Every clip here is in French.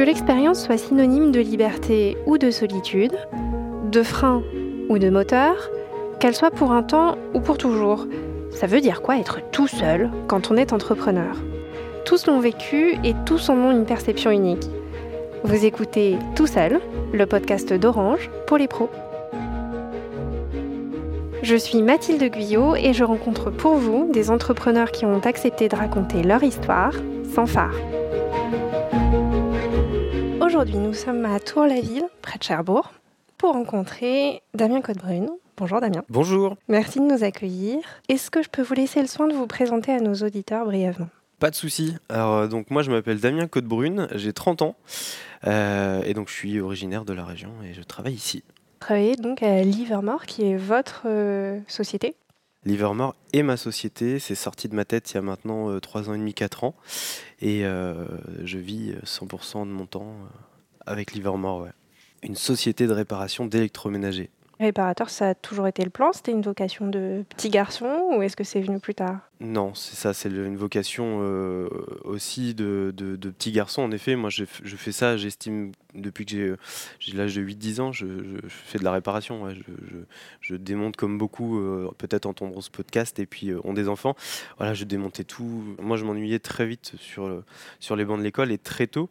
Que l'expérience soit synonyme de liberté ou de solitude, de frein ou de moteur, qu'elle soit pour un temps ou pour toujours, ça veut dire quoi être tout seul quand on est entrepreneur? Tous l'ont vécu et tous en ont une perception unique. Vous écoutez Tout seul, le podcast d'Orange pour les pros. Je suis Mathilde Guyot et je rencontre pour vous des entrepreneurs qui ont accepté de raconter leur histoire sans phare. Aujourd'hui, nous sommes à Tour-la-Ville, près de Cherbourg, pour rencontrer Damien Codebrune. Bonjour Damien. Bonjour. Merci de nous accueillir. Est-ce que je peux vous laisser le soin de vous présenter à nos auditeurs brièvement? Pas de souci. Alors euh, donc moi je m'appelle Damien Codebrune, j'ai 30 ans euh, et donc je suis originaire de la région et je travaille ici. Vous travaillez donc à Livermore qui est votre euh, société? Livermore est ma société, c'est sorti de ma tête il y a maintenant 3 ans et demi, 4 ans et je vis 100% de mon temps avec Livermore. Ouais. Une société de réparation d'électroménager. Réparateur, ça a toujours été le plan? C'était une vocation de petit garçon ou est-ce que c'est venu plus tard? Non, c'est ça, c'est une vocation euh, aussi de, de, petit garçon. En effet, moi je, fais ça, j'estime, depuis que j'ai l'âge de 8-10 ans, je, fais de la réparation. je, démonte comme beaucoup, euh, peut-être entendre ce podcast, et puis euh, ont des enfants. Voilà, je démontais tout. Moi je m'ennuyais très vite sur, sur les bancs de l'école et très tôt.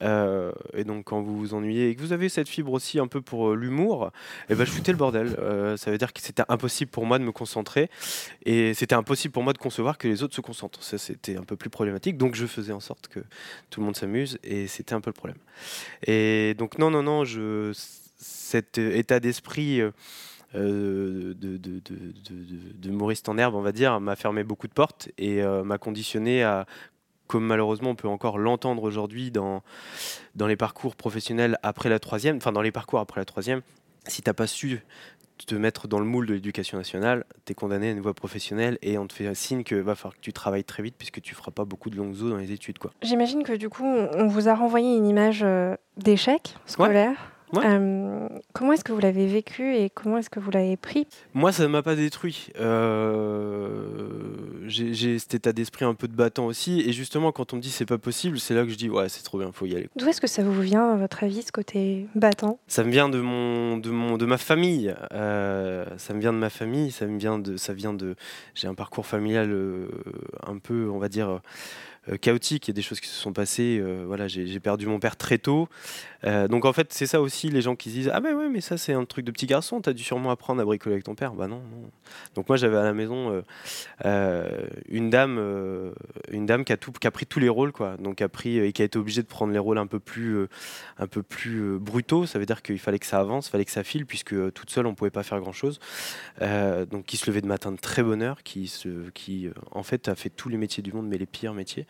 Euh, et donc quand vous vous ennuyez et que vous avez cette fibre aussi un peu pour euh, l'humour, et eh ben, je foutais le bordel. Euh, ça veut dire que c'était impossible pour moi de me concentrer et c'était impossible pour moi de concevoir que les autres se concentrent. Ça c'était un peu plus problématique. Donc je faisais en sorte que tout le monde s'amuse et c'était un peu le problème. Et donc non, non, non, cet état d'esprit... de, de, de, Maurice Tannerbe, on va dire, m'a fermé beaucoup de portes et m'a conditionné à comme malheureusement on peut encore l'entendre aujourd'hui dans, dans les parcours professionnels après la troisième, enfin dans les parcours après la troisième, si tu n'as pas su te mettre dans le moule de l'éducation nationale, tu es condamné à une voie professionnelle et on te fait un signe que va falloir que tu travailles très vite puisque tu feras pas beaucoup de longues eaux dans les études. quoi. J'imagine que du coup, on vous a renvoyé une image euh, d'échec scolaire. Euh, comment est-ce que vous l'avez vécu et comment est-ce que vous l'avez pris? Moi, ça ne m'a pas détruit. Euh, j'ai cet état d'esprit un peu de battant aussi. Et justement, quand on me dit c'est pas possible, c'est là que je dis ouais, c'est trop bien, faut y aller. D'où est-ce que ça vous vient, à votre avis, ce côté battant? Ça me vient de, mon, de, mon, de ma famille. Euh, ça me vient de ma famille. Ça me vient de. Ça vient de j'ai un parcours familial un peu, on va dire euh, chaotique. Il y a des choses qui se sont passées. Euh, voilà, j'ai perdu mon père très tôt. Euh, donc en fait, c'est ça aussi les gens qui se disent ah ben ouais, mais ça c'est un truc de petit garçon. T'as dû sûrement apprendre à bricoler avec ton père. Bah non. Donc moi j'avais à la maison une dame, une dame qui a pris tous les rôles quoi. Donc a pris et qui a été obligée de prendre les rôles un peu plus, un peu plus brutaux. Ça veut dire qu'il fallait que ça avance, fallait que ça file puisque toute seule on pouvait pas faire grand chose. donc qui se levait de matin de très bonne heure, qui se, qui en fait a fait tous les métiers du monde mais les pires métiers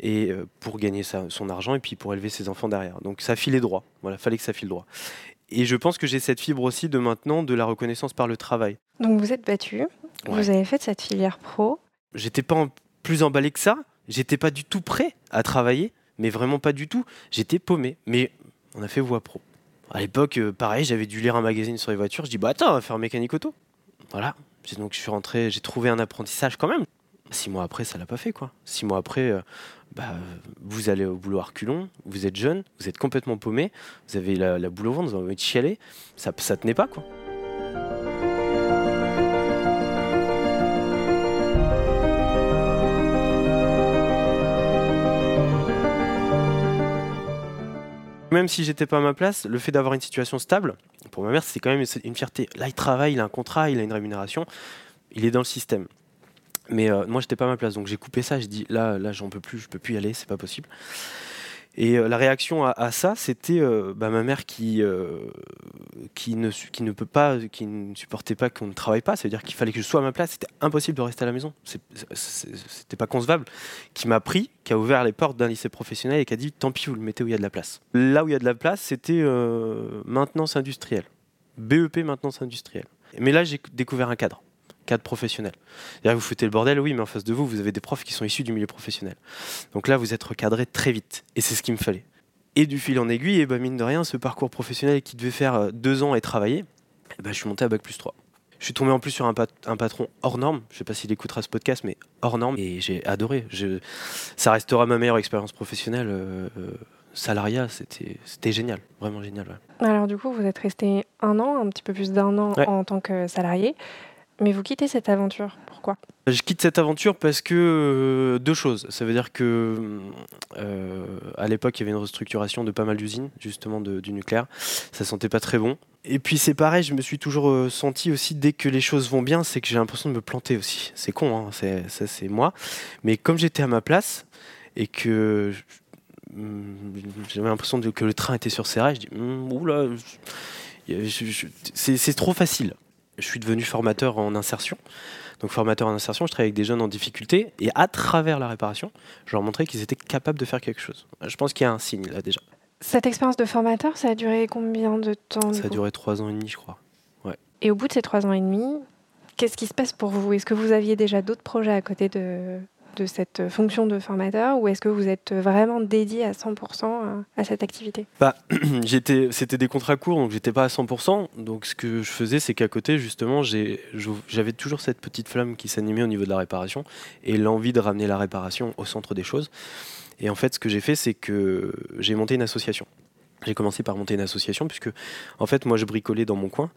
et euh, pour gagner son argent et puis pour élever ses enfants derrière. Donc ça filait droit. Voilà, fallait que ça file droit. Et je pense que j'ai cette fibre aussi de maintenant de la reconnaissance par le travail. Donc vous êtes battu, vous avez fait cette filière pro. J'étais pas plus emballé que ça. J'étais pas du tout prêt à travailler, mais vraiment pas du tout. J'étais paumé. Mais on a fait voie pro. À l'époque, euh, pareil, j'avais dû lire un magazine sur les voitures. Je dis bah attends, on va faire mécanique auto. Voilà. Donc je suis rentré, j'ai trouvé un apprentissage quand même. Six mois après, ça l'a pas fait, quoi. Six mois après, euh, bah, vous allez au boulot reculons, vous êtes jeune, vous êtes complètement paumé, vous avez la, boule au ventre, vous avez envie de chialer, ça, ça tenait pas, quoi. Même si j'étais pas à ma place, le fait d'avoir une situation stable, pour ma mère, c'est quand même une fierté. Là, il travaille, il a un contrat, il a une rémunération, il est dans le système. Mais euh, moi, j'étais pas à ma place, donc j'ai coupé ça. J'ai dit là, là, j'en peux plus, je peux plus y aller, c'est pas possible. Et euh, la réaction à, ça, c'était euh, bah, ma mère qui, ne, qui ne peut pas, qui ne supportait pas qu'on ne travaille pas. C'est-à-dire qu'il fallait que je sois à ma place. C'était impossible de rester à la maison. C'était pas concevable. Qui m'a pris, qui a ouvert les portes d'un lycée professionnel et qui a dit tant pis, vous le mettez où il y a de la place. Là où il y a de la place, c'était maintenance industrielle. BEP maintenance industrielle. Mais là, j'ai découvert un cadre cadre professionnel. Vous foutez le bordel, oui, mais en face de vous, vous avez des profs qui sont issus du milieu professionnel. Donc là, vous êtes recadré très vite. Et c'est ce qu'il me fallait. Et du fil en aiguille, et bah, mine de rien, ce parcours professionnel qui devait faire euh, deux ans et travailler, et bah, je suis monté à Bac plus 3. Je suis tombé en plus sur un, un patron hors norme. Je ne sais pas s'il écoutera ce podcast, mais hors norme. Et j'ai adoré. Je, ça restera ma meilleure expérience professionnelle. Euh, euh, salariat, c'était génial, vraiment génial. Alors du coup, vous êtes resté un an, un petit peu plus d'un an en tant que salarié, mais vous quittez cette aventure. Pourquoi? Je quitte cette aventure parce que euh, deux choses. Ça veut dire que euh, à l'époque, il y avait une restructuration de pas mal d'usines, justement du nucléaire. Ça sentait pas très bon. Et puis c'est pareil, je me suis toujours euh, senti aussi dès que les choses vont bien, c'est que j'ai l'impression de me planter aussi. C'est con, hein, ça c'est moi. Mais comme j'étais à ma place et que j'avais l'impression que le train était sur ses rails. Je dis, hmm, oula, c'est trop facile. Je suis devenu formateur en insertion. Donc formateur en insertion, je travaille avec des jeunes en difficulté et à travers la réparation, je leur montrais qu'ils étaient capables de faire quelque chose. Je pense qu'il y a un signe là déjà. Cette expérience de formateur, ça a duré combien de temps Ça a duré trois ans et demi, je crois. Ouais. Et au bout de ces trois ans et demi, qu'est-ce qui se passe pour vous? Est-ce que vous aviez déjà d'autres projets à côté de, de cette fonction de formateur ou est-ce que vous êtes vraiment dédié à 100% à cette activité? Bah, C'était des contrats courts, donc j'étais pas à 100%. Donc ce que je faisais, c'est qu'à côté, justement, j'avais toujours cette petite flamme qui s'animait au niveau de la réparation et l'envie de ramener la réparation au centre des choses. Et en fait, ce que j'ai fait, c'est que j'ai monté une association. J'ai commencé par monter une association puisque, en fait, moi, je bricolais dans mon coin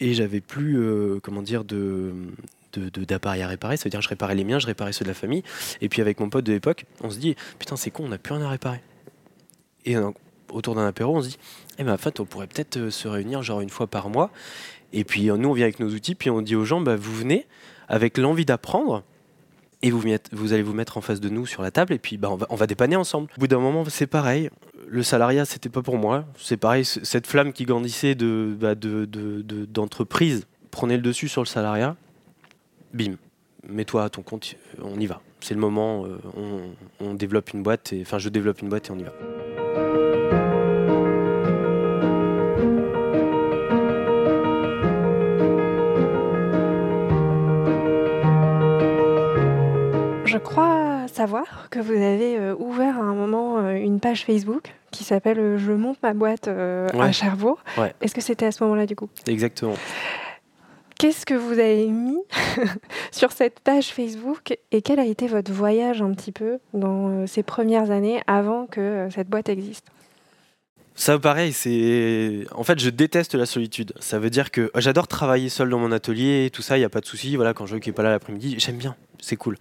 et j'avais plus, euh, comment dire, de, d'appareils à réparer. Ça veut dire je réparais les miens, je réparais ceux de la famille. Et puis avec mon pote de l'époque, on se dit putain c'est con, on n'a plus rien à réparer. Et euh, autour d'un apéro, on se dit eh ben en fait on pourrait peut-être euh, se réunir genre une fois par mois. Et puis euh, nous on vient avec nos outils, puis on dit aux gens bah, vous venez avec l'envie d'apprendre. Et vous, vous allez vous mettre en face de nous sur la table et puis bah, on, va, dépanner ensemble. Au bout d'un moment, c'est pareil le salariat, c'était pas pour moi. C'est pareil, cette flamme qui grandissait de, bah, d'entreprise prenait le dessus sur le salariat bim, mets-toi à ton compte, on y va. C'est le moment, euh, on, développe une boîte, et, enfin je développe une boîte et on y va. Je crois savoir que vous avez euh, ouvert à un moment euh, une page Facebook qui s'appelle Je monte ma boîte à Cherbourg. Est-ce que c'était à ce moment-là du coup? Exactement. Qu'est-ce que vous avez mis sur cette page Facebook et quel a été votre voyage un petit peu dans euh, ces premières années avant que euh, cette boîte existe? Ça, pareil, c'est. En fait, je déteste la solitude. Ça veut dire que j'adore travailler seul dans mon atelier et tout ça, il n'y a pas de souci. Voilà, quand je veux qu'il n'est pas là l'après-midi, j'aime bien, c'est cool.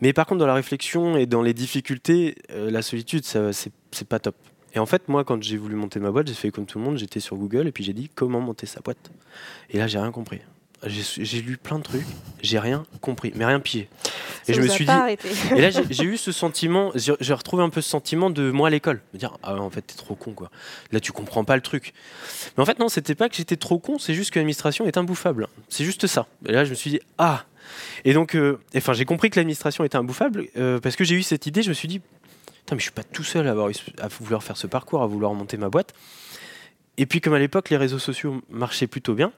Mais par contre, dans la réflexion et dans les difficultés, euh, la solitude, c'est pas top. Et en fait, moi, quand j'ai voulu monter ma boîte, j'ai fait comme tout le monde, j'étais sur Google et puis j'ai dit comment monter sa boîte? Et là, j'ai rien compris j'ai lu plein de trucs, j'ai rien compris, mais rien pillé. et je me suis dit. et là, j'ai eu ce sentiment, j'ai retrouvé un peu ce sentiment de moi à l'école, me dire ah en fait t'es trop con quoi. Là tu comprends pas le truc. Mais en fait non, c'était pas que j'étais trop con, c'est juste que l'administration est imbouffable. C'est juste ça. Et là je me suis dit ah. Et donc, euh, enfin j'ai compris que l'administration était imbouffable euh, parce que j'ai eu cette idée. Je me suis dit putain mais je suis pas tout seul à, avoir, à vouloir faire ce parcours, à vouloir monter ma boîte. Et puis comme à l'époque les réseaux sociaux marchaient plutôt bien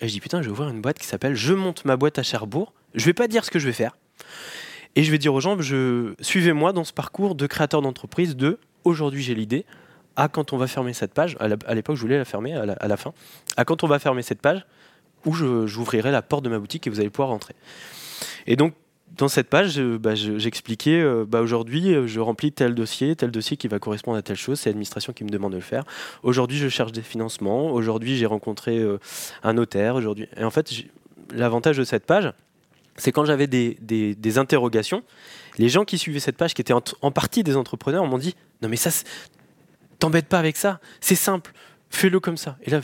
et je dis putain, je vais ouvrir une boîte qui s'appelle Je monte ma boîte à Cherbourg. Je vais pas dire ce que je vais faire. Et je vais dire aux gens, je, suivez-moi dans ce parcours de créateur d'entreprise de aujourd'hui j'ai l'idée, à quand on va fermer cette page, à l'époque je voulais la fermer à la, fin, à quand on va fermer cette page, où j'ouvrirai la porte de ma boutique et vous allez pouvoir rentrer. Et donc dans cette page, bah, j'expliquais, euh, bah, aujourd'hui, euh, je remplis tel dossier, tel dossier qui va correspondre à telle chose, c'est l'administration qui me demande de le faire. Aujourd'hui, je cherche des financements. Aujourd'hui, j'ai rencontré euh, un notaire. Aujourd'hui, et en fait, l'avantage de cette page, c'est quand j'avais des, interrogations, les gens qui suivaient cette page, qui étaient en, partie des entrepreneurs, m'ont dit non mais ça, t'embête pas avec ça, c'est simple fais-le comme ça. Et là,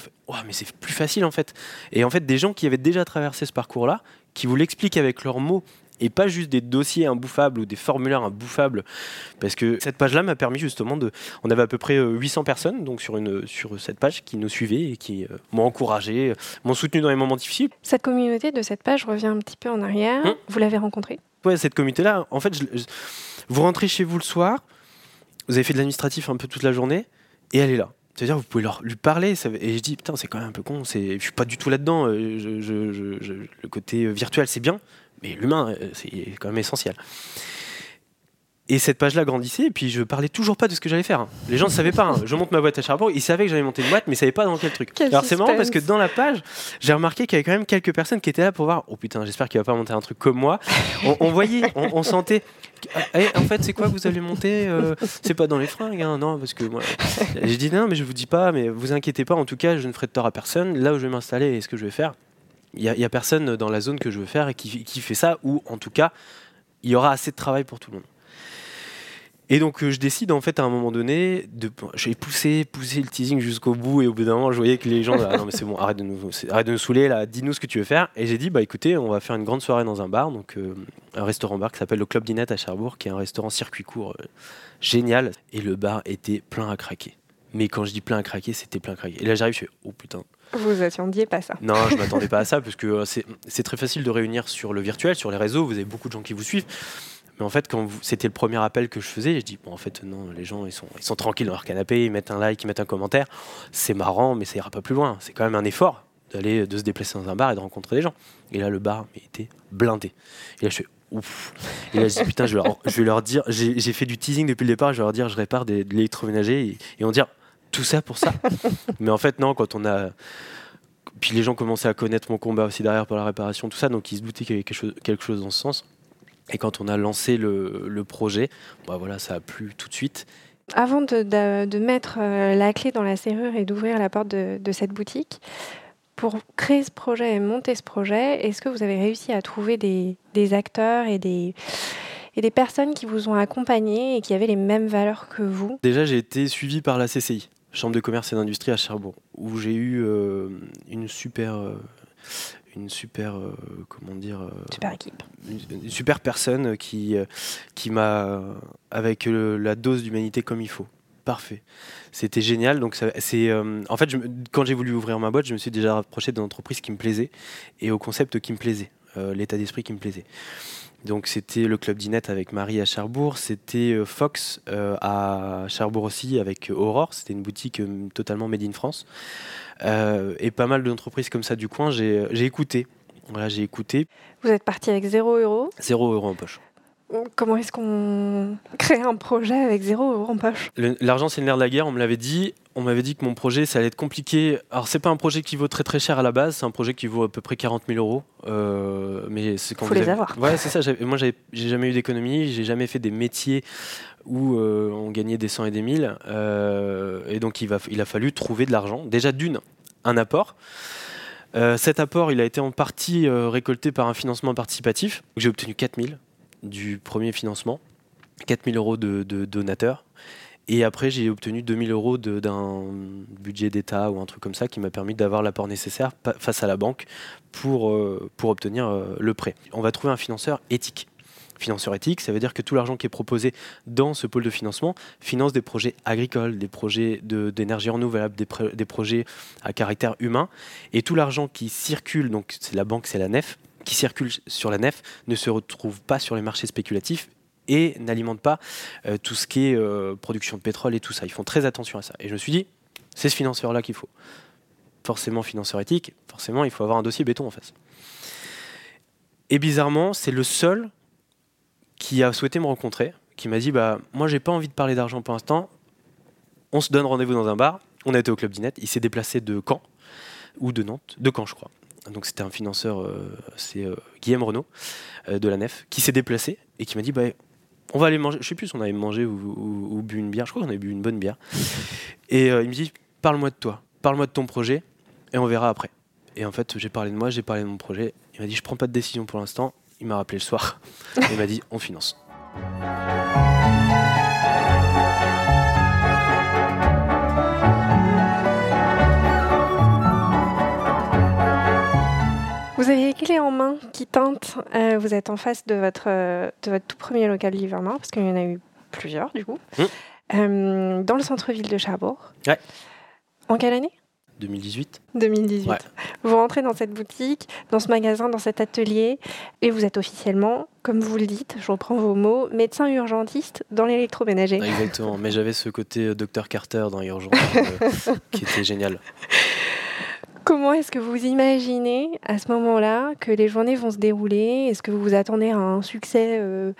mais c'est plus facile en fait. Et en fait, des gens qui avaient déjà traversé ce parcours-là, qui vous l'expliquent avec leurs mots et pas juste des dossiers imbouffables ou des formulaires imbouffables. Parce que cette page-là m'a permis justement de. On avait à peu près 800 euh, personnes donc sur, une, sur cette page qui nous suivaient et qui euh, m'ont encouragé, m'ont soutenu dans les moments difficiles. Cette communauté de cette page revient un petit peu en arrière. Hum. vous l'avez rencontrée? Ouais, cette communauté-là, en fait, vous rentrez chez vous le soir, vous avez fait de l'administratif un peu toute la journée et elle est là. C'est-à-dire, vous pouvez leur, lui parler. et je dis, putain, c'est quand même un peu con. Je suis pas du tout là-dedans. Euh, le côté virtuel, c'est bien mais l'humain, euh, c'est quand même essentiel. Et cette page-là grandissait, et puis je parlais toujours pas de ce que j'allais faire. hein. Les gens ne savaient pas. hein. Je monte ma boîte à Cherbourg, ils savaient que j'allais monter une boîte, mais ils savaient pas dans quel truc. Quel Alors c'est marrant parce que dans la page, j'ai remarqué qu'il y avait quand même quelques personnes qui étaient là pour voir. Oh putain, j'espère qu'il va pas monter un truc comme moi. On, on voyait, on, on sentait. Eh, en fait, c'est quoi que vous allez monter Euh, C'est pas dans les fringues, hein, non Parce que moi, j'ai dit non, mais je vous dis pas, mais vous inquiétez pas. En tout cas, je ne ferai de tort à personne. Là où je vais m'installer et ce que je vais faire, il y, a- personne dans la zone que je veux faire et qui, fait ça, ou en tout cas, il y aura assez de travail pour tout le monde. Et donc euh, je décide en fait à un moment donné de j'ai poussé poussé le teasing jusqu'au bout et au bout d'un moment je voyais que les gens là, non mais c'est bon arrête de nous arrête de nous saouler là dis-nous ce que tu veux faire. Et j'ai dit bah écoutez on va faire une grande soirée dans un bar donc euh, un restaurant bar qui s'appelle le Club Dinette à Cherbourg qui est un restaurant circuit court euh, génial. Et le bar était plein à craquer. Mais quand je dis plein à craquer c'était plein à craquer. Et là j'arrive je fais oh putain Vous attendiez pas ça. non, je m'attendais pas à ça parce que euh, c'est très facile de réunir sur le virtuel, sur les réseaux. Vous avez beaucoup de gens qui vous suivent. Mais en fait, quand c'était le premier appel que je faisais, je dis bon, en fait, non, les gens ils sont, tranquilles dans leur canapé, ils mettent un like, ils mettent un commentaire. C'est marrant, mais ça ira pas plus loin. C'est quand même un effort d'aller, de se déplacer dans un bar et de rencontrer des gens. Et là, le bar était blindé. Et là, je fais ouf. Et là, je dis putain, je vais leur, dire, j'ai fait du teasing depuis le départ. Je vais leur dire, je répare des, de l'électroménager et, ils vont dire tout ça pour ça. mais en fait, non, quand on a puis les gens commençaient à connaître mon combat aussi derrière pour la réparation, tout ça, donc ils se doutaient qu'il y avait quelque chose, quelque chose dans ce sens. Et quand on a lancé le, le projet, bah voilà, ça a plu tout de suite. Avant de, de- de mettre euh, la clé dans la serrure et d'ouvrir la porte de, de cette boutique, pour créer ce projet et monter ce projet, est-ce que vous avez réussi à trouver des, des acteurs et des, et des personnes qui vous ont accompagné et qui avaient les mêmes valeurs que vous? Déjà, j'ai été suivi par la CCI, Chambre de commerce et d'industrie à Cherbourg, où j'ai eu euh, une super, euh, une super, euh, comment dire, Super équipe. une, une super personne qui, qui m'a, avec la dose d'humanité comme il faut. Parfait. C'était génial. Donc, c'est, en fait, je quand j'ai voulu ouvrir ma boîte, je me suis déjà rapproché d'une entreprise qui me plaisait et au concept qui me plaisait, l'état d'esprit qui me plaisait. Donc, c'était le Club Dinette avec Marie à Cherbourg. C'était euh, Fox euh, à Cherbourg aussi avec Aurore. C'était une boutique euh, totalement made in France. Euh, et pas mal d'entreprises comme ça du coin, j'ai écouté. Voilà, j'ai écouté. Vous êtes parti avec 0 euros. Zéro euro en poche. Comment est-ce qu'on crée un projet avec 0 euros en poche? L'argent, c'est le nerf de la guerre. On me l'avait dit. On m'avait dit que mon projet, ça allait être compliqué. Alors, c'est pas un projet qui vaut très très cher à la base. C'est un projet qui vaut à peu près 40 000 euros. Euh, mais c'est quand Faut les avez- avoir. Ouais, c'est ça. Moi, j'ai jamais eu d'économie. J'ai jamais fait des métiers où euh, on gagnait des cent et des mille. Euh, et donc, il, va, il a fallu trouver de l'argent. Déjà, d'une, un apport. Euh, cet apport, il a été en partie récolté par un financement participatif. J'ai obtenu 4 000 du premier financement, 4 000 euros de, de donateurs. Et après, j'ai obtenu 2 000 euros de- d'un budget d'État ou un truc comme ça qui m'a permis d'avoir l'apport nécessaire face à la banque pour, euh, pour obtenir euh, le prêt. On va trouver un financeur éthique. Financeur éthique, ça veut dire que tout l'argent qui est proposé dans ce pôle de financement finance des projets agricoles, des projets de- d'énergie renouvelable, des, des projets à caractère humain. Et tout l'argent qui circule, donc c'est la banque, c'est la nef, qui circule sur la nef, ne se retrouve pas sur les marchés spéculatifs et n'alimente pas euh, tout ce qui est euh, production de pétrole et tout ça. Ils font très attention à ça. Et je me suis dit, c'est ce financeur-là qu'il faut. Forcément, financeur éthique, forcément, il faut avoir un dossier béton en face. Et bizarrement, c'est le seul qui a souhaité me rencontrer, qui m'a dit, bah, moi, j'ai pas envie de parler d'argent pour l'instant. On se donne rendez-vous dans un bar. On a été au Club Dinette. Il s'est déplacé de Caen ou de Nantes, de Caen, je crois. Donc c'était un financeur, euh, c'est euh, Guillaume Renault euh, de la Nef, qui s'est déplacé et qui m'a dit, bah, on va aller manger. Je sais plus si on avait mangé ou, ou- ou bu une bière. Je crois qu'on avait bu une bonne bière. Et euh, il me dit, parle-moi de toi, parle-moi de ton projet, et on verra après. Et en fait, j'ai parlé de moi, j'ai parlé de mon projet. Il m'a dit, je prends pas de décision pour l'instant. Il m'a rappelé le soir. Et il m'a dit, on finance. Vous avez les clés en main qui tentent. Euh, vous êtes en face de votre, euh, de votre tout premier local livrement, parce qu'il y en a eu plusieurs du coup, Mm. Euh, dans le centre-ville de Cherbourg. Ouais. En quelle année? 2018 2018. Ouais. Vous rentrez dans cette boutique, dans ce magasin, dans cet atelier, et vous êtes officiellement, comme vous le dites, je reprends vos mots, médecin urgentiste dans l'électroménager. Exactement. Mais j'avais ce côté Dr Carter dans Urgence qui était génial. Comment est-ce que vous imaginez à ce moment-là que les journées vont se dérouler? Est-ce que vous vous attendez à un succès euh,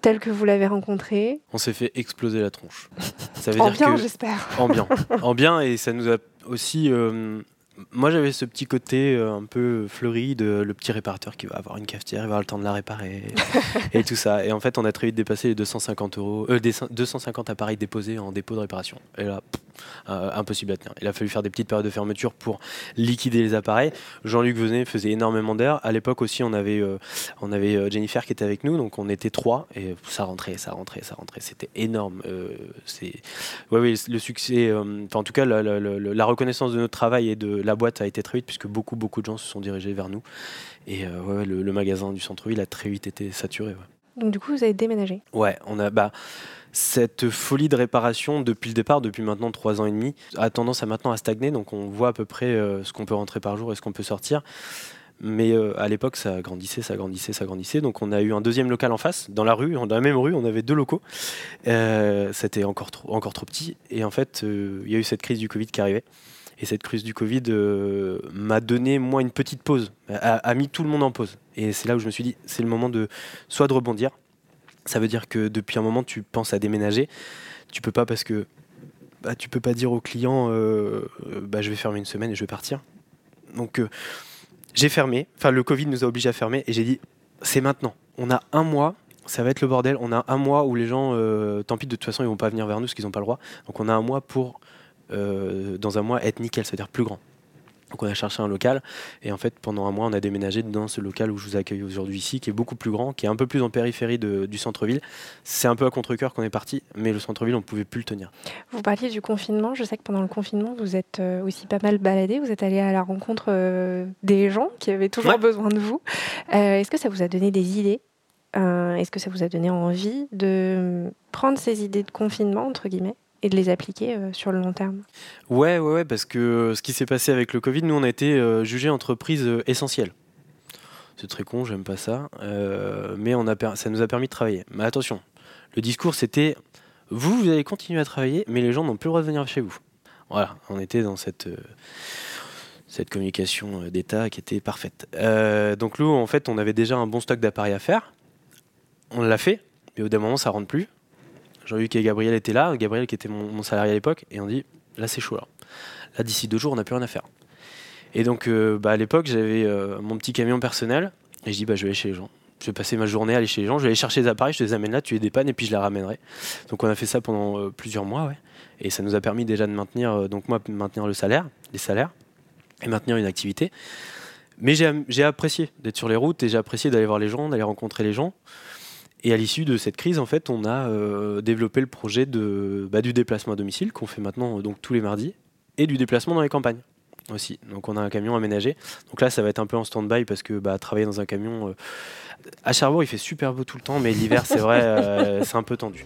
tel que vous l'avez rencontré? On s'est fait exploser la tronche. Ça veut en bien, j'espère. En bien. en bien, et ça nous a aussi euh, moi, j'avais ce petit côté euh, un peu fleuri de le petit réparateur qui va avoir une cafetière, il va avoir le temps de la réparer et tout ça. Et en fait, on a très vite dépassé les 250 euros, euh, 250 appareils déposés en dépôt de réparation. Et là, impossible à tenir. Il a fallu faire des petites périodes de fermeture pour liquider les appareils. Jean-Luc Venet faisait énormément d'air. À l'époque aussi, on avait, euh, on avait Jennifer qui était avec nous, donc on était trois et ça rentrait, ça rentrait, ça rentrait. C'était énorme. c'est, ouais, oui, le succès, enfin en tout cas, la, la reconnaissance de notre travail et de la boîte a été très vite puisque beaucoup, beaucoup de gens se sont dirigés vers nous. Et euh, le, magasin du centre-ville a très vite été saturé. Donc du coup, vous avez déménagé? Ouais, on a bah, cette folie de réparation depuis le départ, depuis maintenant trois ans et demi, a tendance à maintenant à stagner. Donc on voit à peu près euh, ce qu'on peut rentrer par jour et ce qu'on peut sortir. Mais euh, à l'époque, ça grandissait, ça grandissait, ça grandissait. Donc on a eu un deuxième local en face, dans la rue, dans la même rue, on avait deux locaux. C'était encore trop, encore trop petit. Et en fait, il y a eu cette crise du Covid qui arrivait. Et cette crise du Covid euh, m'a donné, moi, une petite pause, a, mis tout le monde en pause. Et c'est là où je me suis dit, c'est le moment de soit de rebondir. Ça veut dire que depuis un moment, tu penses à déménager. Tu peux pas parce que bah, tu peux pas dire au client, euh, bah, je vais fermer une semaine et je vais partir. Donc euh, j'ai fermé. Enfin, le Covid nous a obligés à fermer et j'ai dit, c'est maintenant. On a un mois ça va être le bordel. On a un mois où les gens, tant pis, de toute façon, ils vont pas venir vers nous parce qu'ils n'ont pas le droit. Donc on a un mois pour euh, dans un mois être nickel, c'est-à-dire plus grand. Donc on a cherché un local et en fait pendant un mois on a déménagé dans ce local où je vous accueille aujourd'hui ici, qui est beaucoup plus grand, qui est un peu plus en périphérie du centre-ville. C'est un peu à contre-cœur qu'on est parti, mais le centre-ville on ne pouvait plus le tenir. Vous parliez du confinement, je sais que pendant le confinement vous êtes euh, aussi pas mal baladé, vous êtes allé à la rencontre euh, des gens qui avaient toujours besoin de vous. Est-ce que ça vous a donné des idées Est-ce que ça vous a donné envie de prendre ces idées de confinement entre guillemets? Et de les appliquer euh, sur le long terme ouais, ouais, ouais, parce que ce qui s'est passé avec le Covid, nous, on a été euh, jugés entreprise euh, essentielle. C'est très con, j'aime pas ça, mais ça nous a permis de travailler. Mais attention, le discours c'était vous, vous allez continuer à travailler, mais les gens n'ont plus le droit de venir chez vous. Voilà, on était dans cette cette communication d'État qui était parfaite. donc nous, en fait, on avait déjà un bon stock d'appareils à faire. On l'a fait, mais au bout d'un moment, ça rentre plus. Jean-Luc et Gabriel étaient là, Gabriel qui était mon, salarié à l'époque, et on dit là c'est chaud là. Là d'ici deux jours on n'a plus rien à faire. Et donc euh, bah, à l'époque j'avais euh, mon petit camion personnel et je dis bah je vais aller chez les gens. Je vais passer ma journée à aller chez les gens, je vais aller chercher les appareils, je te les amène là, tu les dépannes et puis je les ramènerai. Donc on a fait ça pendant euh, plusieurs mois. Et ça nous a permis déjà de maintenir, donc moi maintenir le salaire, les salaires, et maintenir une activité. Mais j'ai apprécié d'être sur les routes et j'ai apprécié d'aller voir les gens, d'aller rencontrer les gens. Et à l'issue de cette crise, en fait, on a euh, développé le projet de, bah, du déplacement à domicile qu'on fait maintenant donc tous les mardis et du déplacement dans les campagnes aussi. Donc on a un camion aménagé. Donc là, ça va être un peu en stand-by parce que bah, travailler dans un camion euh, à Cherbourg, il fait super beau tout le temps, mais l'hiver, c'est vrai, euh, c'est un peu tendu.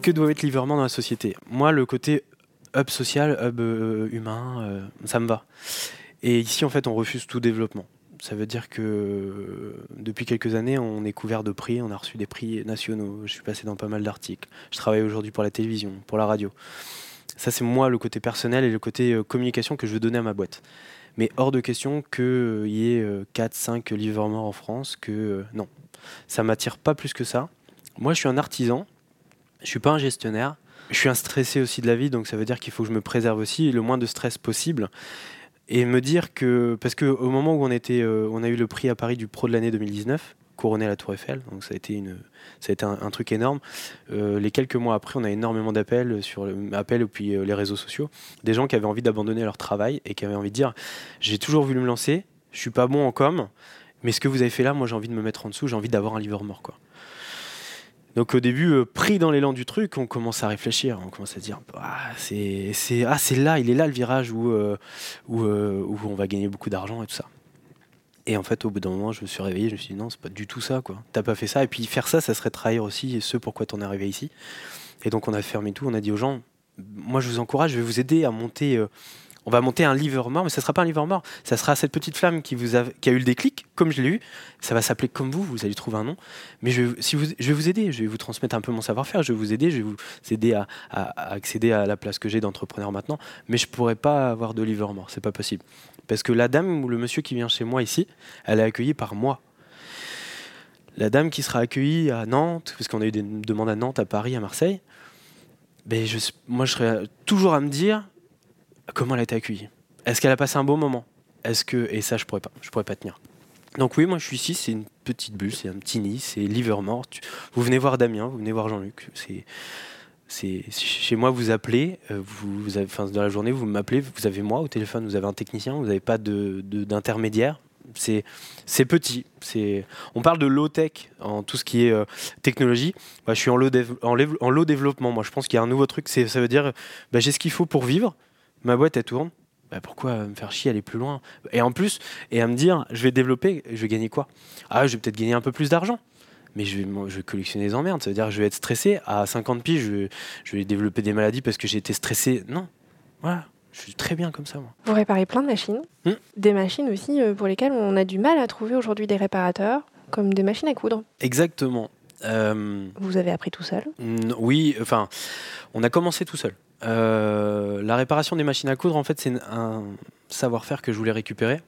Que doit être Liverman dans la société? Moi, le côté hub social, hub euh, humain, euh, ça me va. Et ici, en fait, on refuse tout développement. Ça veut dire que euh, depuis quelques années, on est couvert de prix, on a reçu des prix nationaux. Je suis passé dans pas mal d'articles. Je travaille aujourd'hui pour la télévision, pour la radio. Ça, c'est moi le côté personnel et le côté communication que je veux donner à ma boîte. Mais hors de question qu'il y ait 4-5 livres morts en France, que non. Ça m'attire pas plus que ça. Moi, je suis un artisan, je suis pas un gestionnaire. Je suis un stressé aussi de la vie, donc ça veut dire qu'il faut que je me préserve aussi, le moins de stress possible. Et me dire que, parce qu'au moment où euh, on a eu le prix à Paris du pro de l'année 2019, couronné à la Tour Eiffel, donc ça a été, une, ça a été un, truc énorme. Euh, les quelques mois après, on a énormément d'appels sur appels puis euh, les réseaux sociaux, des gens qui avaient envie d'abandonner leur travail et qui avaient envie de dire j'ai toujours voulu me lancer, je suis pas bon en com, mais ce que vous avez fait là, moi j'ai envie de me mettre en dessous, j'ai envie d'avoir un livre mort quoi. Donc au début, euh, pris dans l'élan du truc, on commence à réfléchir, on commence à dire ah, c'est ah, là, il est là le virage où, euh, euh, où, on va gagner beaucoup d'argent et tout ça. Et en fait, au bout d'un moment, je me suis réveillé, je me suis dit non, c'est pas du tout ça, quoi. T'as pas fait ça. Et puis faire ça, ça serait trahir aussi ce pourquoi t'en es arrivé ici. Et donc on a fermé tout, on a dit aux gens, moi je vous encourage, je vais vous aider à monter On va monter un livreur-mort, mais ça sera pas un livreur-mort. Ça sera cette petite flamme qui, a, eu le déclic, comme je l'ai eu. Ça va s'appeler comme vous, vous allez trouver un nom. Mais je, je vais vous aider, je vais vous transmettre un peu mon savoir-faire, je vais vous aider, je vais vous aider à, accéder à la place que j'ai d'entrepreneur maintenant. Mais je pourrais pas avoir de livreur-mort, c'est pas possible. Parce que la dame ou le monsieur qui vient chez moi ici, elle est accueillie par moi. La dame qui sera accueillie à Nantes, parce qu'on a eu des demandes à Nantes, à Paris, à Marseille, ben moi je serais toujours à me dire comment elle a été accueillie. Est-ce qu'elle a passé un bon moment? Est-ce que et ça je pourrais pas, je pourrais pas tenir. Donc oui, moi je suis ici, c'est une petite bulle, c'est un petit nid, c'est Livermore. Vous venez voir Damien, vous venez voir Jean-Luc. C'est c'est chez moi vous appelez, euh, vous, vous avez, enfin, dans la journée vous m'appelez, vous avez moi au téléphone, vous avez un technicien, vous n'avez pas de de- d'intermédiaire. C'est petit. On parle de low tech en tout ce qui est euh, technologie. Je suis en low, en, en low développement. Moi, je pense qu'il y a un nouveau truc. Ça veut dire, bah, j'ai ce qu'il faut pour vivre. Ma boîte, elle tourne. Bah, pourquoi me faire chier, aller plus loin? Et en plus, et à me dire, je vais développer, je vais gagner quoi? Ah, je vais peut-être gagner un peu plus d'argent. Mais je vais, je vais collectionner les emmerdes. Ça veut dire que je vais être stressé. À 50 piges, je vais, je vais développer des maladies parce que j'ai été stressé. Non. Voilà. Je suis très bien comme ça, moi. Vous réparez plein de machines, Hmm? des machines aussi euh, pour lesquelles on a du mal à trouver aujourd'hui des réparateurs, comme des machines à coudre. Exactement. Euh, Vous avez appris tout seul? Oui, enfin, on a commencé tout seul. Euh, la réparation des machines à coudre, en fait, c'est un savoir-faire que je voulais récupérer.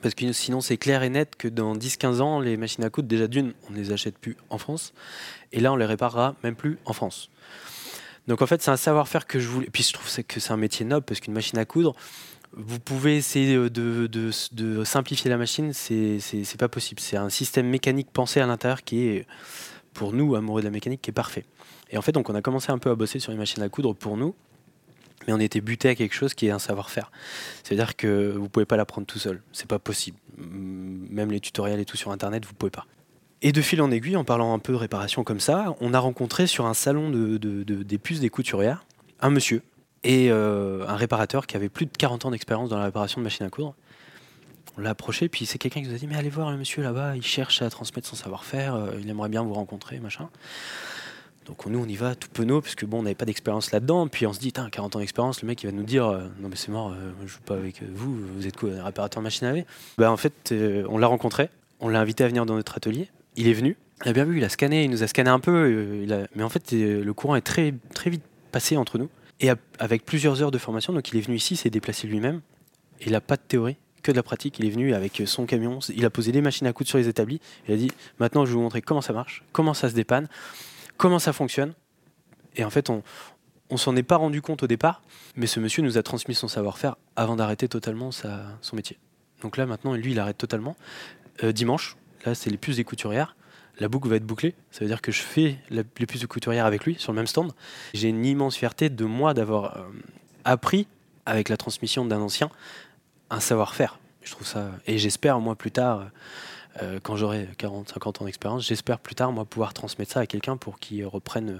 Parce que sinon, c'est clair et net que dans 10-15 ans, les machines à coudre, déjà d'une, on ne les achète plus en France. Et là, on les réparera même plus en France. Donc, en fait, c'est un savoir-faire que je voulais. Puis, je trouve que c'est un métier noble parce qu'une machine à coudre, vous pouvez essayer de, simplifier la machine, c'est pas possible. C'est un système mécanique pensé à l'intérieur qui est, pour nous, amoureux de la mécanique, qui est parfait. Et en fait, donc, on a commencé un peu à bosser sur les machines à coudre pour nous, mais on était buté à quelque chose qui est un savoir-faire. C'est-à-dire que vous pouvez pas l'apprendre tout seul, c'est pas possible. Mm, Même les tutoriels et tout sur Internet, vous pouvez pas. Et de fil en aiguille, en parlant un peu réparation comme ça, on a rencontré sur un salon de- des puces des couturières un monsieur et euh, un réparateur qui avait plus de 40 ans d'expérience dans la réparation de machines à coudre. On l'a approché, puis c'est quelqu'un qui nous a dit Mais allez voir le monsieur là-bas, il cherche à transmettre son savoir-faire, euh, il aimerait bien vous rencontrer, machin. Donc nous, on y va tout penaud, parce que bon, on n'avait pas d'expérience là-dedans. Puis on se dit, Tain, 40 ans d'expérience, le mec, il va nous dire, euh, non mais c'est mort, euh, je joue pas avec euh, vous, vous êtes quoi, un réparateur de machine à laver? Bah en fait, euh, on l'a rencontré, on l'a invité à venir dans notre atelier. Il est venu, il a bien vu, il a scanné, il nous a scanné un peu, mais en fait, le courant est très, très vite passé entre nous. Et avec plusieurs heures de formation, donc il est venu ici, s'est déplacé lui-même. Il n'a pas de théorie, que de la pratique. Il est venu avec son camion, il a posé des machines à coudre sur les établis. Il a dit maintenant, je vais vous montrer comment ça marche, comment ça se dépanne, comment ça fonctionne. Et en fait, on, on s'en est pas rendu compte au départ, mais ce monsieur nous a transmis son savoir-faire avant d'arrêter totalement son métier. Donc là, maintenant, lui, il arrête totalement. Euh, dimanche, là, c'est les puces des couturières. La boucle va être bouclée. Ça veut dire que je fais les puces de couturière avec lui sur le même stand. J'ai une immense fierté de moi d'avoir euh, appris, avec la transmission d'un ancien, un savoir-faire. Je trouve ça. Et j'espère, moi, plus tard, quand j'aurai 40, 50 ans d'expérience, j'espère plus tard, moi, pouvoir transmettre ça à quelqu'un pour qu'il reprenne euh,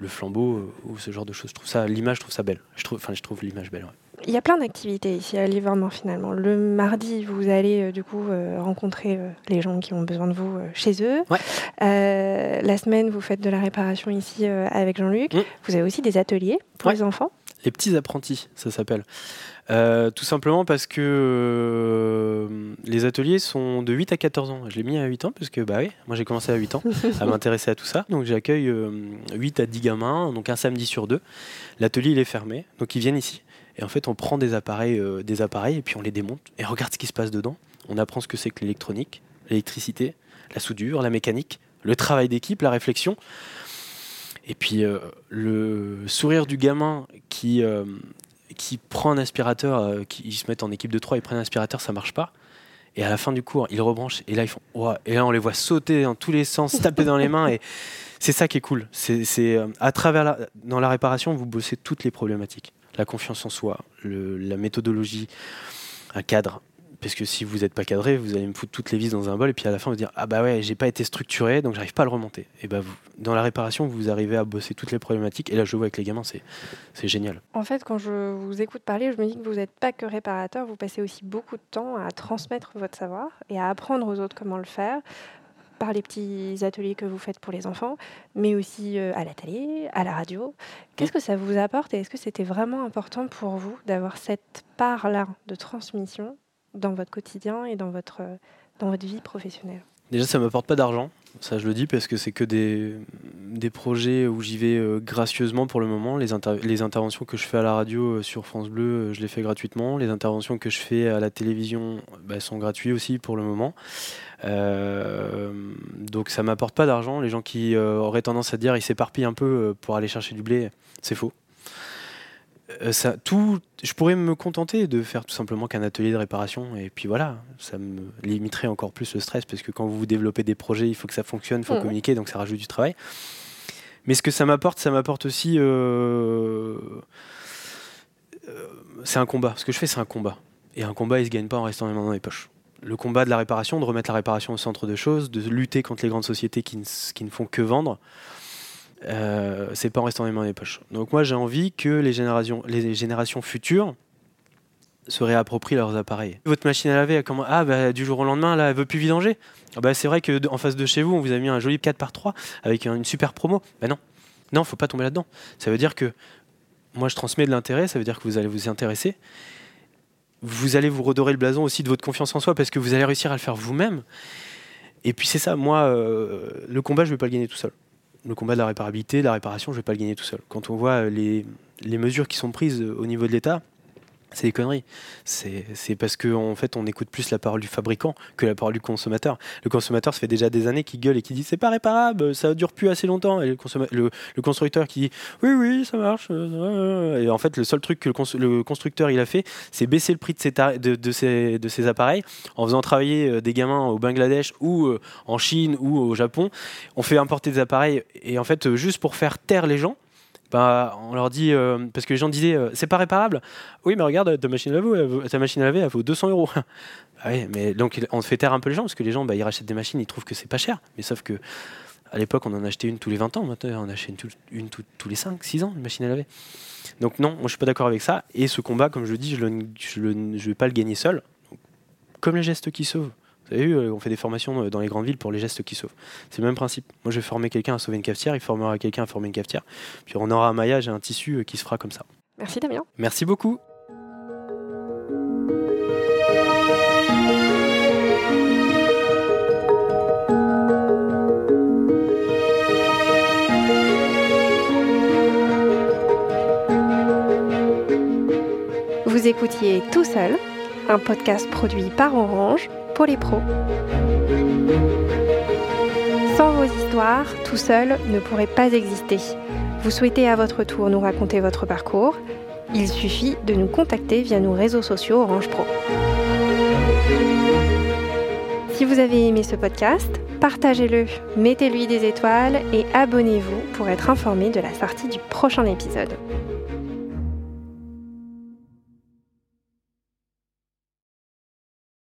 le flambeau euh, ou ce genre de choses. Je trouve ça, l'image, je trouve ça belle. Je trouve, enfin, je trouve l'image belle. ouais. Il y a plein d'activités ici à Livermore finalement. Le mardi, vous allez euh, du coup euh, rencontrer euh, les gens qui ont besoin de vous euh, chez eux. Ouais. Euh, la semaine, vous faites de la réparation ici euh, avec Jean-Luc. Mm. Vous avez aussi des ateliers pour Ouais. les enfants. Les petits apprentis, ça s'appelle. Euh, tout simplement parce que euh, les ateliers sont de 8 à 14 ans. Je l'ai mis à 8 ans parce que bah oui, moi j'ai commencé à 8 ans à m'intéresser à tout ça. Donc j'accueille euh, 8 à 10 gamins, donc un samedi sur deux. L'atelier il est fermé, donc ils viennent ici. Et en fait on prend des appareils, euh, des appareils et puis on les démonte et on regarde ce qui se passe dedans. On apprend ce que c'est que l'électronique, l'électricité, la soudure, la mécanique, le travail d'équipe, la réflexion. Et puis euh, le sourire du gamin qui, euh, qui prend un aspirateur, euh, qui ils se mettent en équipe de trois, ils prennent un aspirateur, ça marche pas. Et à la fin du cours, ils rebranchent et là ils font et là on les voit sauter dans tous les sens, se taper dans les mains et c'est ça qui est cool. C'est euh, à travers la, dans la réparation, vous bossez toutes les problématiques, la confiance en soi, la méthodologie, un cadre. Parce que si vous n'êtes pas cadré, vous allez me foutre toutes les vis dans un bol et puis à la fin vous dire ah bah ouais j'ai pas été structuré donc j'arrive pas à le remonter. Et bah dans la réparation vous arrivez à bosser toutes les problématiques et là je vois avec les gamins c'est c'est génial. En fait, quand je vous écoute parler, je me dis que vous n'êtes pas que réparateur, vous passez aussi beaucoup de temps à transmettre votre savoir et à apprendre aux autres comment le faire. par les petits ateliers que vous faites pour les enfants, mais aussi à la télé, à la radio. Qu'est-ce que ça vous apporte et est-ce que c'était vraiment important pour vous d'avoir cette part-là de transmission dans votre quotidien et dans votre, dans votre vie professionnelle Déjà, ça ne m'apporte pas d'argent. Ça, je le dis parce que c'est que des, des projets où j'y vais euh, gracieusement pour le moment. Les, les, interventions que je fais à la radio euh, sur France Bleu, euh, je les fais gratuitement. Les interventions que je fais à la télévision bah, sont gratuites aussi pour le moment. donc ça m'apporte pas d'argent. Les gens qui auraient tendance à dire ils s'éparpillent un peu pour aller chercher du blé, c'est faux. Euh, ça, tout, je pourrais me contenter de faire tout simplement qu'un atelier de réparation et puis voilà, ça me limiterait encore plus le stress parce que quand vous développez des projets, il faut que ça fonctionne, il faut mmh. communiquer, donc ça rajoute du travail. Mais ce que ça m'apporte, ça m'apporte aussi. Euh, euh, c'est un combat. Ce que je fais, c'est un combat. Et un combat, il se gagne pas en restant les mains dans les poches. Le combat de la réparation, de remettre la réparation au centre de choses, de lutter contre les grandes sociétés qui qui ne font que vendre. Euh, c'est pas en restant les mains dans les poches. Donc moi j'ai envie que les générations, les générations futures se réapproprient leurs appareils. Votre machine à laver, comment ah bah, du jour au lendemain là, elle veut plus vidanger. Ah, bah, c'est vrai que en face de chez vous, on vous a mis un joli 4 par 3 avec une super promo. Bah non, non, faut pas tomber là-dedans. Ça veut dire que moi je transmets de l'intérêt, ça veut dire que vous allez vous intéresser. Vous allez vous redorer le blason aussi de votre confiance en soi parce que vous allez réussir à le faire vous-même. Et puis c'est ça, moi, euh, le combat, je vais pas le gagner tout seul le combat de la réparabilité, de la réparation, je ne vais pas le gagner tout seul. Quand on voit les, les mesures qui sont prises au niveau de l'État, c'est des conneries. C'est parce qu'en en fait, on écoute plus la parole du fabricant que la parole du consommateur. Le consommateur, ça fait déjà des années qu'il gueule et qu'il dit c'est pas réparable, ça dure plus assez longtemps. Et le, le, constructeur qui dit oui, oui, ça marche. Et en fait, le seul truc que le, constructeur il a fait, c'est baisser le prix de ses, de, ses, appareils en faisant travailler euh, des gamins au Bangladesh ou euh, en Chine ou au Japon. On fait importer des appareils et en fait, euh, juste pour faire taire les gens, bah, on leur dit, euh, parce que les gens disaient, euh, c'est pas réparable. Oui, mais regarde, ta machine à laver, ta machine à laver, elle vaut 200 euros. Ah mais donc on fait taire un peu les gens, parce que les gens, bah, ils rachètent des machines, ils trouvent que c'est pas cher. Mais sauf que à l'époque, on en achetait une tous les 20 ans. Maintenant, on achète une, une tous les 5, 6 ans, une machine à laver. Donc non, moi je suis pas d'accord avec ça. Et ce combat, comme je le dis, je ne vais pas le gagner seul. Comme les gestes qui sauvent. Vous avez vu, euh, on fait des formations euh, dans les grandes villes pour les gestes qui sauvent. C'est le même principe. Moi, je vais former quelqu'un à sauver une cafetière, il formera quelqu'un à former une cafetière. Puis on aura un maillage et un tissu euh, qui se fera comme ça. Merci Damien. Merci beaucoup. Vous écoutiez Tout seul, un podcast produit par Orange les pros. Sans vos histoires, tout seul ne pourrait pas exister. Vous souhaitez à votre tour nous raconter votre parcours Il suffit de nous contacter via nos réseaux sociaux Orange Pro. Si vous avez aimé ce podcast, partagez-le, mettez-lui des étoiles et abonnez-vous pour être informé de la sortie du prochain épisode.